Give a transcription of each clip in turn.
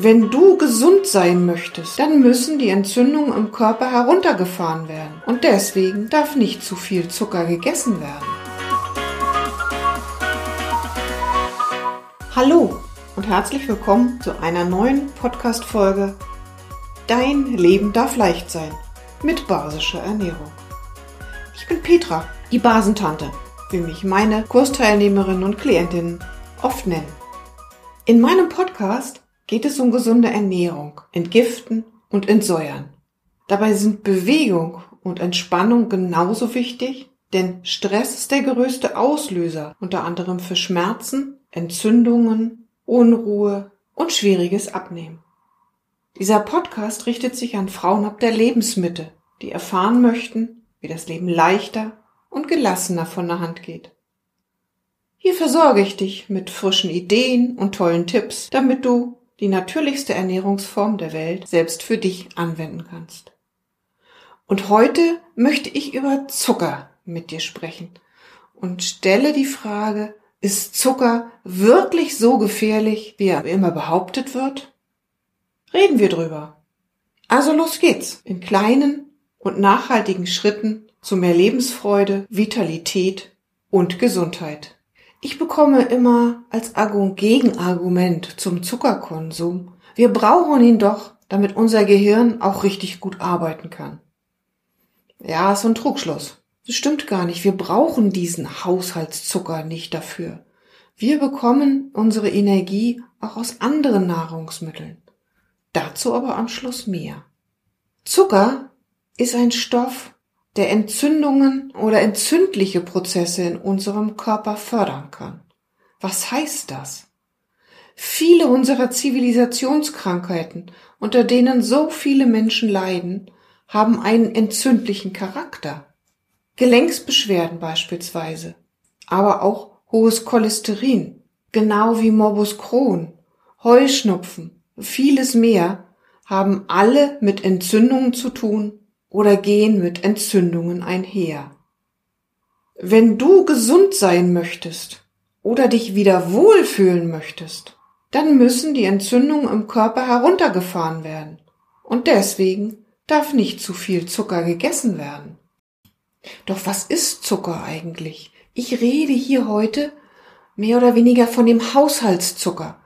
Wenn du gesund sein möchtest, dann müssen die Entzündungen im Körper heruntergefahren werden. Und deswegen darf nicht zu viel Zucker gegessen werden. Hallo und herzlich willkommen zu einer neuen Podcast-Folge Dein Leben darf leicht sein mit basischer Ernährung. Ich bin Petra, die Basentante, wie mich meine Kursteilnehmerinnen und Klientinnen oft nennen. In meinem Podcast geht es um gesunde Ernährung, Entgiften und Entsäuern. Dabei sind Bewegung und Entspannung genauso wichtig, denn Stress ist der größte Auslöser, unter anderem für Schmerzen, Entzündungen, Unruhe und schwieriges Abnehmen. Dieser Podcast richtet sich an Frauen ab der Lebensmitte, die erfahren möchten, wie das Leben leichter und gelassener von der Hand geht. Hier versorge ich dich mit frischen Ideen und tollen Tipps, damit du die natürlichste Ernährungsform der Welt selbst für dich anwenden kannst. Und heute möchte ich über Zucker mit dir sprechen und stelle die Frage, ist Zucker wirklich so gefährlich, wie er immer behauptet wird? Reden wir drüber. Also los geht's. In kleinen und nachhaltigen Schritten zu mehr Lebensfreude, Vitalität und Gesundheit. Ich bekomme immer als Gegenargument zum Zuckerkonsum, wir brauchen ihn doch, damit unser Gehirn auch richtig gut arbeiten kann. Ja, ist ein Trugschluss. Das stimmt gar nicht. Wir brauchen diesen Haushaltszucker nicht dafür. Wir bekommen unsere Energie auch aus anderen Nahrungsmitteln. Dazu aber am Schluss mehr. Zucker ist ein Stoff, der Entzündungen oder entzündliche Prozesse in unserem Körper fördern kann. Was heißt das? Viele unserer Zivilisationskrankheiten, unter denen so viele Menschen leiden, haben einen entzündlichen Charakter. Gelenksbeschwerden beispielsweise, aber auch hohes Cholesterin, genau wie Morbus Crohn, Heuschnupfen, vieles mehr haben alle mit Entzündungen zu tun oder gehen mit Entzündungen einher. Wenn du gesund sein möchtest oder dich wieder wohlfühlen möchtest, dann müssen die Entzündungen im Körper heruntergefahren werden. Und deswegen darf nicht zu viel Zucker gegessen werden. Doch was ist Zucker eigentlich? Ich rede hier heute mehr oder weniger von dem Haushaltszucker,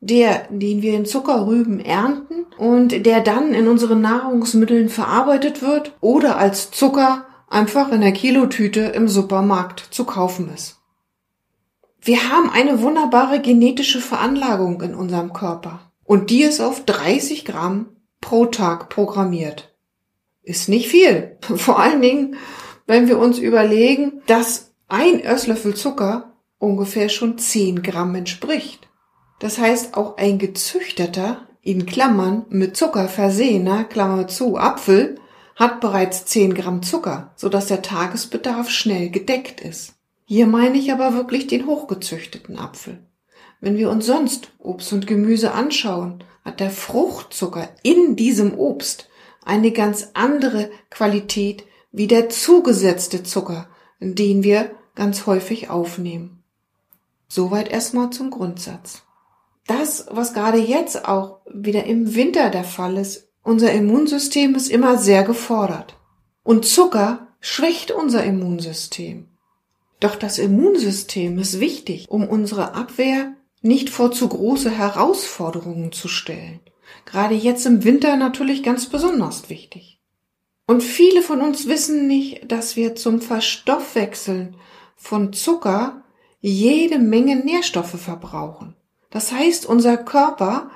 der, den wir in Zuckerrüben ernten und der dann in unseren Nahrungsmitteln verarbeitet wird oder als Zucker einfach in der Kilotüte im Supermarkt zu kaufen ist. Wir haben eine wunderbare genetische Veranlagung in unserem Körper und die ist auf 30 Gramm pro Tag programmiert. Ist nicht viel. Vor allen Dingen, wenn wir uns überlegen, dass ein Esslöffel Zucker ungefähr schon 10 Gramm entspricht. Das heißt, auch ein gezüchteter, in Klammern mit Zucker versehener, Klammer zu, Apfel, hat bereits 10 Gramm Zucker, sodass der Tagesbedarf schnell gedeckt ist. Hier meine ich aber wirklich den hochgezüchteten Apfel. Wenn wir uns sonst Obst und Gemüse anschauen, hat der Fruchtzucker in diesem Obst eine ganz andere Qualität wie der zugesetzte Zucker, den wir ganz häufig aufnehmen. Soweit erstmal zum Grundsatz das, was gerade jetzt auch wieder im Winter der Fall ist, unser Immunsystem ist immer sehr gefordert. Und Zucker schwächt unser Immunsystem. Doch das Immunsystem ist wichtig, um unsere Abwehr nicht vor zu große Herausforderungen zu stellen. Gerade jetzt im Winter natürlich ganz besonders wichtig. Und viele von uns wissen nicht, dass wir zum Verstoffwechseln von Zucker jede Menge Nährstoffe verbrauchen. Das heißt, unser Körper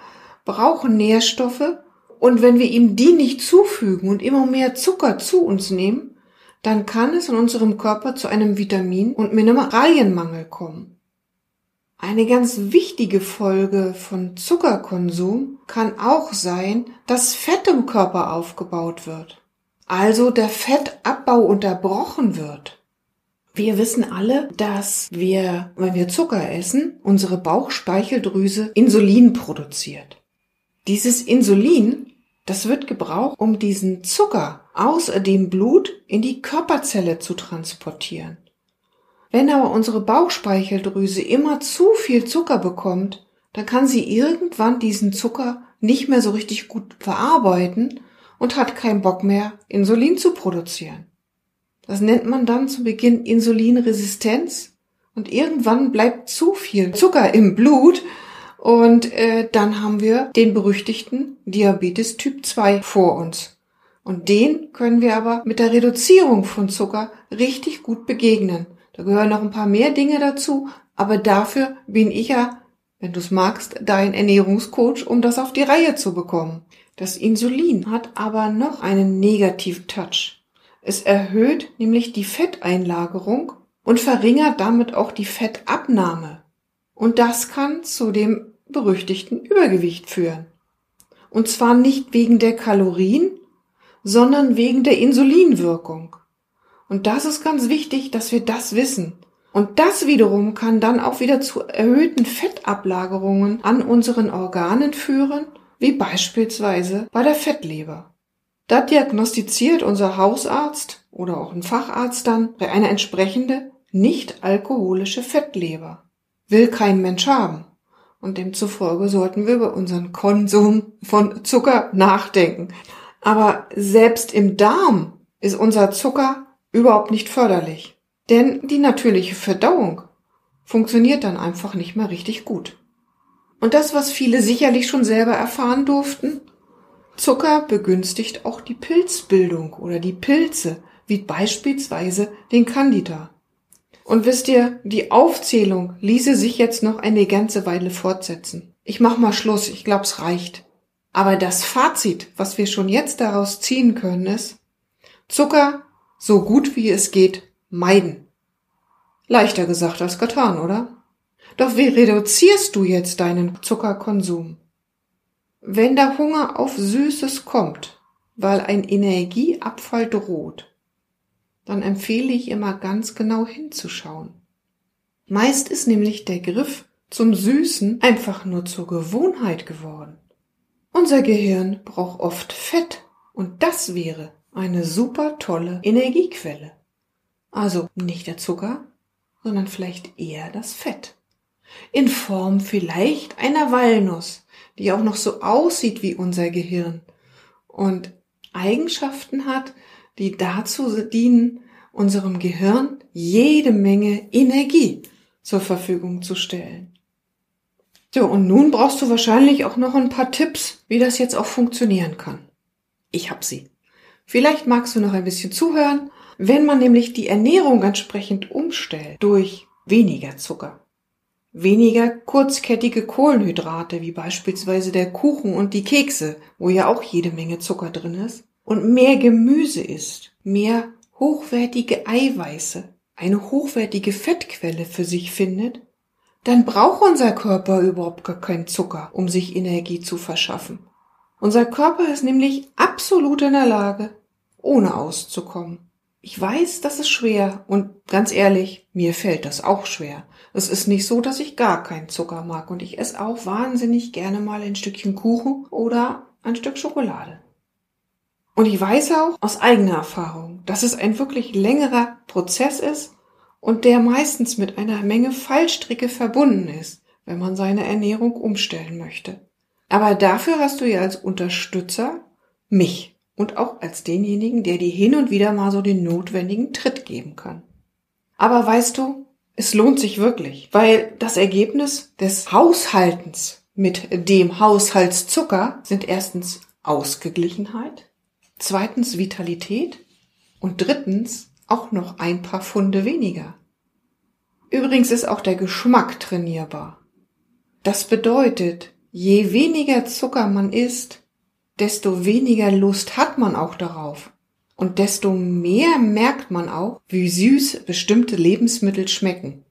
braucht Nährstoffe und wenn wir ihm die nicht zufügen und immer mehr Zucker zu uns nehmen, dann kann es in unserem Körper zu einem Vitamin- und Mineralienmangel kommen. Eine ganz wichtige Folge von Zuckerkonsum kann auch sein, dass Fett im Körper aufgebaut wird. Also der Fettabbau unterbrochen wird. Wir wissen alle, dass wir, wenn wir Zucker essen, unsere Bauchspeicheldrüse Insulin produziert. Dieses Insulin, das wird gebraucht, um diesen Zucker aus dem Blut in die Körperzelle zu transportieren. Wenn aber unsere Bauchspeicheldrüse immer zu viel Zucker bekommt, dann kann sie irgendwann diesen Zucker nicht mehr so richtig gut verarbeiten und hat keinen Bock mehr, Insulin zu produzieren. Das nennt man dann zu Beginn Insulinresistenz und irgendwann bleibt zu viel Zucker im Blut und äh, dann haben wir den berüchtigten Diabetes Typ 2 vor uns. Und den können wir aber mit der Reduzierung von Zucker richtig gut begegnen. Da gehören noch ein paar mehr Dinge dazu, aber dafür bin ich ja, wenn du es magst, dein Ernährungscoach, um das auf die Reihe zu bekommen. Das Insulin hat aber noch einen Negativ-Touch. Es erhöht nämlich die Fetteinlagerung und verringert damit auch die Fettabnahme. Und das kann zu dem berüchtigten Übergewicht führen. Und zwar nicht wegen der Kalorien, sondern wegen der Insulinwirkung. Und das ist ganz wichtig, dass wir das wissen. Und das wiederum kann dann auch wieder zu erhöhten Fettablagerungen an unseren Organen führen, wie beispielsweise bei der Fettleber. Da diagnostiziert unser Hausarzt oder auch ein Facharzt dann eine entsprechende nicht alkoholische Fettleber. Will kein Mensch haben. Und demzufolge sollten wir über unseren Konsum von Zucker nachdenken. Aber selbst im Darm ist unser Zucker überhaupt nicht förderlich. Denn die natürliche Verdauung funktioniert dann einfach nicht mehr richtig gut. Und das, was viele sicherlich schon selber erfahren durften, Zucker begünstigt auch die Pilzbildung oder die Pilze, wie beispielsweise den Candida. Und wisst ihr, die Aufzählung ließe sich jetzt noch eine ganze Weile fortsetzen. Ich mach mal Schluss, ich glaub's reicht. Aber das Fazit, was wir schon jetzt daraus ziehen können, ist, Zucker so gut wie es geht meiden. Leichter gesagt als getan, oder? Doch wie reduzierst du jetzt deinen Zuckerkonsum? Wenn der Hunger auf Süßes kommt, weil ein Energieabfall droht, dann empfehle ich immer ganz genau hinzuschauen. Meist ist nämlich der Griff zum Süßen einfach nur zur Gewohnheit geworden. Unser Gehirn braucht oft Fett und das wäre eine super tolle Energiequelle. Also nicht der Zucker, sondern vielleicht eher das Fett. In Form vielleicht einer Walnuss die auch noch so aussieht wie unser Gehirn und Eigenschaften hat, die dazu dienen, unserem Gehirn jede Menge Energie zur Verfügung zu stellen. So, und nun brauchst du wahrscheinlich auch noch ein paar Tipps, wie das jetzt auch funktionieren kann. Ich hab sie. Vielleicht magst du noch ein bisschen zuhören, wenn man nämlich die Ernährung entsprechend umstellt durch weniger Zucker weniger kurzkettige Kohlenhydrate, wie beispielsweise der Kuchen und die Kekse, wo ja auch jede Menge Zucker drin ist, und mehr Gemüse isst, mehr hochwertige Eiweiße, eine hochwertige Fettquelle für sich findet, dann braucht unser Körper überhaupt gar keinen Zucker, um sich Energie zu verschaffen. Unser Körper ist nämlich absolut in der Lage, ohne auszukommen. Ich weiß, das ist schwer und ganz ehrlich, mir fällt das auch schwer. Es ist nicht so, dass ich gar keinen Zucker mag und ich esse auch wahnsinnig gerne mal ein Stückchen Kuchen oder ein Stück Schokolade. Und ich weiß auch aus eigener Erfahrung, dass es ein wirklich längerer Prozess ist und der meistens mit einer Menge Fallstricke verbunden ist, wenn man seine Ernährung umstellen möchte. Aber dafür hast du ja als Unterstützer mich und auch als denjenigen, der dir hin und wieder mal so den notwendigen Tritt geben kann. Aber weißt du, es lohnt sich wirklich, weil das Ergebnis des Haushaltens mit dem Haushaltszucker sind erstens Ausgeglichenheit, zweitens Vitalität und drittens auch noch ein paar Funde weniger. Übrigens ist auch der Geschmack trainierbar. Das bedeutet, je weniger Zucker man isst, desto weniger Lust hat man auch darauf. Und desto mehr merkt man auch, wie süß bestimmte Lebensmittel schmecken.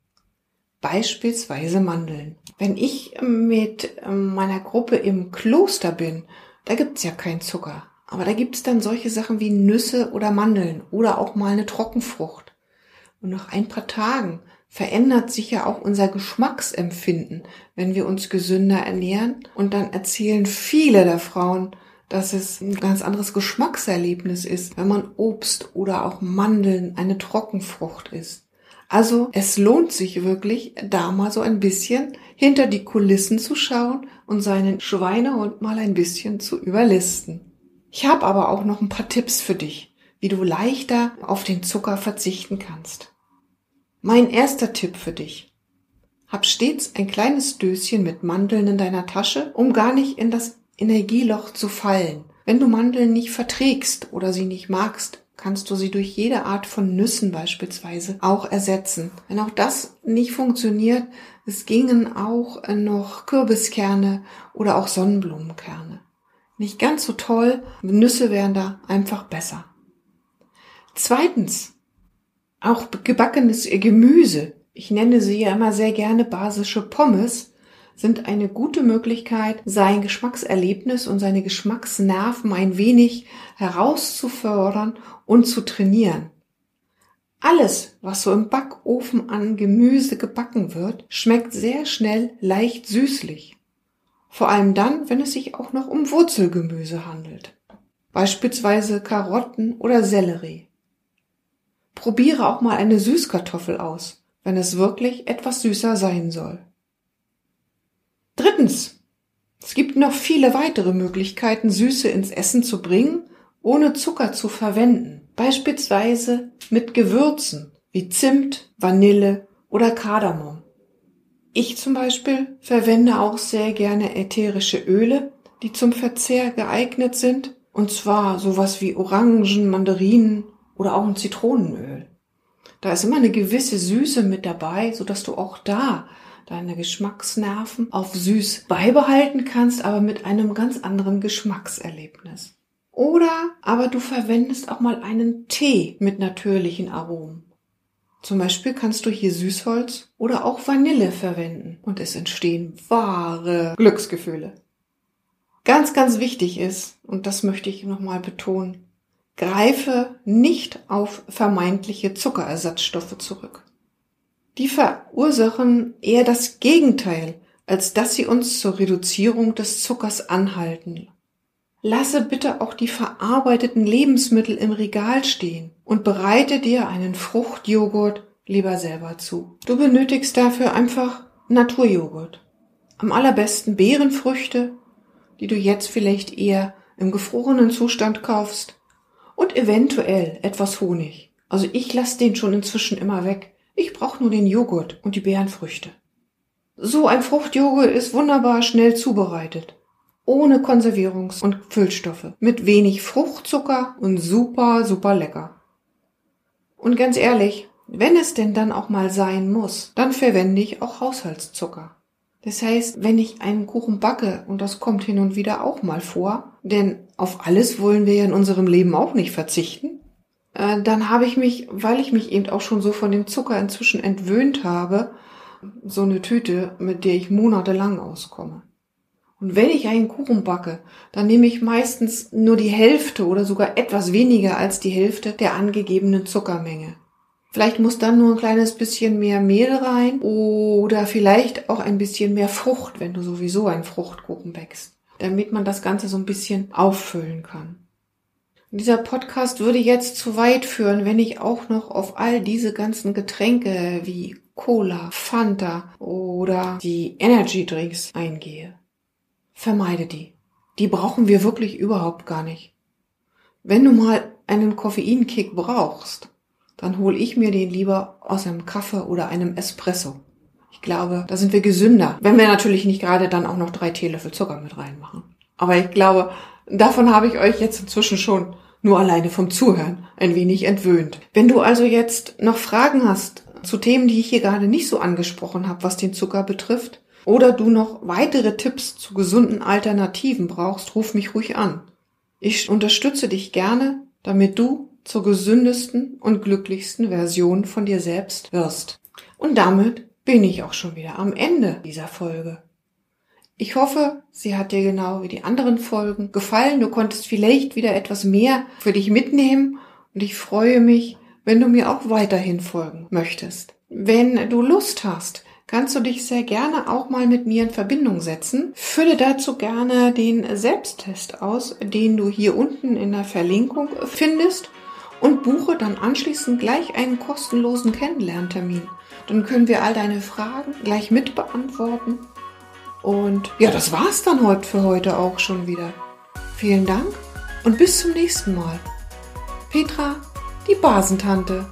Beispielsweise Mandeln. Wenn ich mit ähm, meiner Gruppe im Kloster bin, da gibt's ja keinen Zucker. Aber da gibt's dann solche Sachen wie Nüsse oder Mandeln oder auch mal eine Trockenfrucht. Und nach ein paar Tagen verändert sich ja auch unser Geschmacksempfinden, wenn wir uns gesünder ernähren. Und dann erzählen viele der Frauen, dass es ein ganz anderes Geschmackserlebnis ist, wenn man Obst oder auch Mandeln, eine Trockenfrucht isst. Also es lohnt sich wirklich, da mal so ein bisschen hinter die Kulissen zu schauen und seinen Schweinehund mal ein bisschen zu überlisten. Ich habe aber auch noch ein paar Tipps für dich, wie du leichter auf den Zucker verzichten kannst. Mein erster Tipp für dich. Hab stets ein kleines Döschen mit Mandeln in deiner Tasche, um gar nicht in das Energieloch zu fallen. Wenn du Mandeln nicht verträgst oder sie nicht magst, kannst du sie durch jede Art von Nüssen beispielsweise auch ersetzen. Wenn auch das nicht funktioniert, es gingen auch noch Kürbiskerne oder auch Sonnenblumenkerne. Nicht ganz so toll, Nüsse wären da einfach besser. Zweitens, auch gebackenes Gemüse. Ich nenne sie ja immer sehr gerne basische Pommes sind eine gute Möglichkeit, sein Geschmackserlebnis und seine Geschmacksnerven ein wenig herauszufördern und zu trainieren. Alles, was so im Backofen an Gemüse gebacken wird, schmeckt sehr schnell leicht süßlich. Vor allem dann, wenn es sich auch noch um Wurzelgemüse handelt. Beispielsweise Karotten oder Sellerie. Probiere auch mal eine Süßkartoffel aus, wenn es wirklich etwas süßer sein soll. Drittens. Es gibt noch viele weitere Möglichkeiten, Süße ins Essen zu bringen, ohne Zucker zu verwenden. Beispielsweise mit Gewürzen wie Zimt, Vanille oder Kardamom. Ich zum Beispiel verwende auch sehr gerne ätherische Öle, die zum Verzehr geeignet sind, und zwar sowas wie Orangen, Mandarinen oder auch ein Zitronenöl. Da ist immer eine gewisse Süße mit dabei, so dass du auch da deine Geschmacksnerven auf süß beibehalten kannst, aber mit einem ganz anderen Geschmackserlebnis. Oder aber du verwendest auch mal einen Tee mit natürlichen Aromen. Zum Beispiel kannst du hier Süßholz oder auch Vanille verwenden und es entstehen wahre Glücksgefühle. Ganz, ganz wichtig ist, und das möchte ich nochmal betonen, greife nicht auf vermeintliche Zuckerersatzstoffe zurück. Die verursachen eher das Gegenteil, als dass sie uns zur Reduzierung des Zuckers anhalten. Lasse bitte auch die verarbeiteten Lebensmittel im Regal stehen und bereite dir einen Fruchtjoghurt lieber selber zu. Du benötigst dafür einfach Naturjoghurt. Am allerbesten Beerenfrüchte, die du jetzt vielleicht eher im gefrorenen Zustand kaufst und eventuell etwas Honig. Also ich lasse den schon inzwischen immer weg. Ich brauche nur den Joghurt und die Beerenfrüchte. So ein Fruchtjoghurt ist wunderbar schnell zubereitet. Ohne Konservierungs- und Füllstoffe. Mit wenig Fruchtzucker und super, super lecker. Und ganz ehrlich, wenn es denn dann auch mal sein muss, dann verwende ich auch Haushaltszucker. Das heißt, wenn ich einen Kuchen backe, und das kommt hin und wieder auch mal vor, denn auf alles wollen wir ja in unserem Leben auch nicht verzichten, äh, dann habe ich mich, weil ich mich eben auch schon so von dem Zucker inzwischen entwöhnt habe, so eine Tüte, mit der ich monatelang auskomme. Und wenn ich einen Kuchen backe, dann nehme ich meistens nur die Hälfte oder sogar etwas weniger als die Hälfte der angegebenen Zuckermenge. Vielleicht muss dann nur ein kleines bisschen mehr Mehl rein oder vielleicht auch ein bisschen mehr Frucht, wenn du sowieso einen Fruchtkuchen bäckst, damit man das Ganze so ein bisschen auffüllen kann. Dieser Podcast würde jetzt zu weit führen, wenn ich auch noch auf all diese ganzen Getränke wie Cola, Fanta oder die Energy Drinks eingehe. Vermeide die. Die brauchen wir wirklich überhaupt gar nicht. Wenn du mal einen Koffeinkick brauchst, dann hol ich mir den lieber aus einem Kaffee oder einem Espresso. Ich glaube, da sind wir gesünder, wenn wir natürlich nicht gerade dann auch noch drei Teelöffel Zucker mit reinmachen. Aber ich glaube, davon habe ich euch jetzt inzwischen schon nur alleine vom Zuhören ein wenig entwöhnt. Wenn du also jetzt noch Fragen hast zu Themen, die ich hier gerade nicht so angesprochen habe, was den Zucker betrifft, oder du noch weitere Tipps zu gesunden Alternativen brauchst, ruf mich ruhig an. Ich unterstütze dich gerne, damit du zur gesündesten und glücklichsten Version von dir selbst wirst. Und damit bin ich auch schon wieder am Ende dieser Folge. Ich hoffe, sie hat dir genau wie die anderen Folgen gefallen. Du konntest vielleicht wieder etwas mehr für dich mitnehmen und ich freue mich, wenn du mir auch weiterhin folgen möchtest. Wenn du Lust hast, kannst du dich sehr gerne auch mal mit mir in Verbindung setzen. Fülle dazu gerne den Selbsttest aus, den du hier unten in der Verlinkung findest und buche dann anschließend gleich einen kostenlosen Kennenlerntermin. Dann können wir all deine Fragen gleich mit beantworten. Und ja, das war's dann heute für heute auch schon wieder. Vielen Dank und bis zum nächsten Mal. Petra, die Basentante.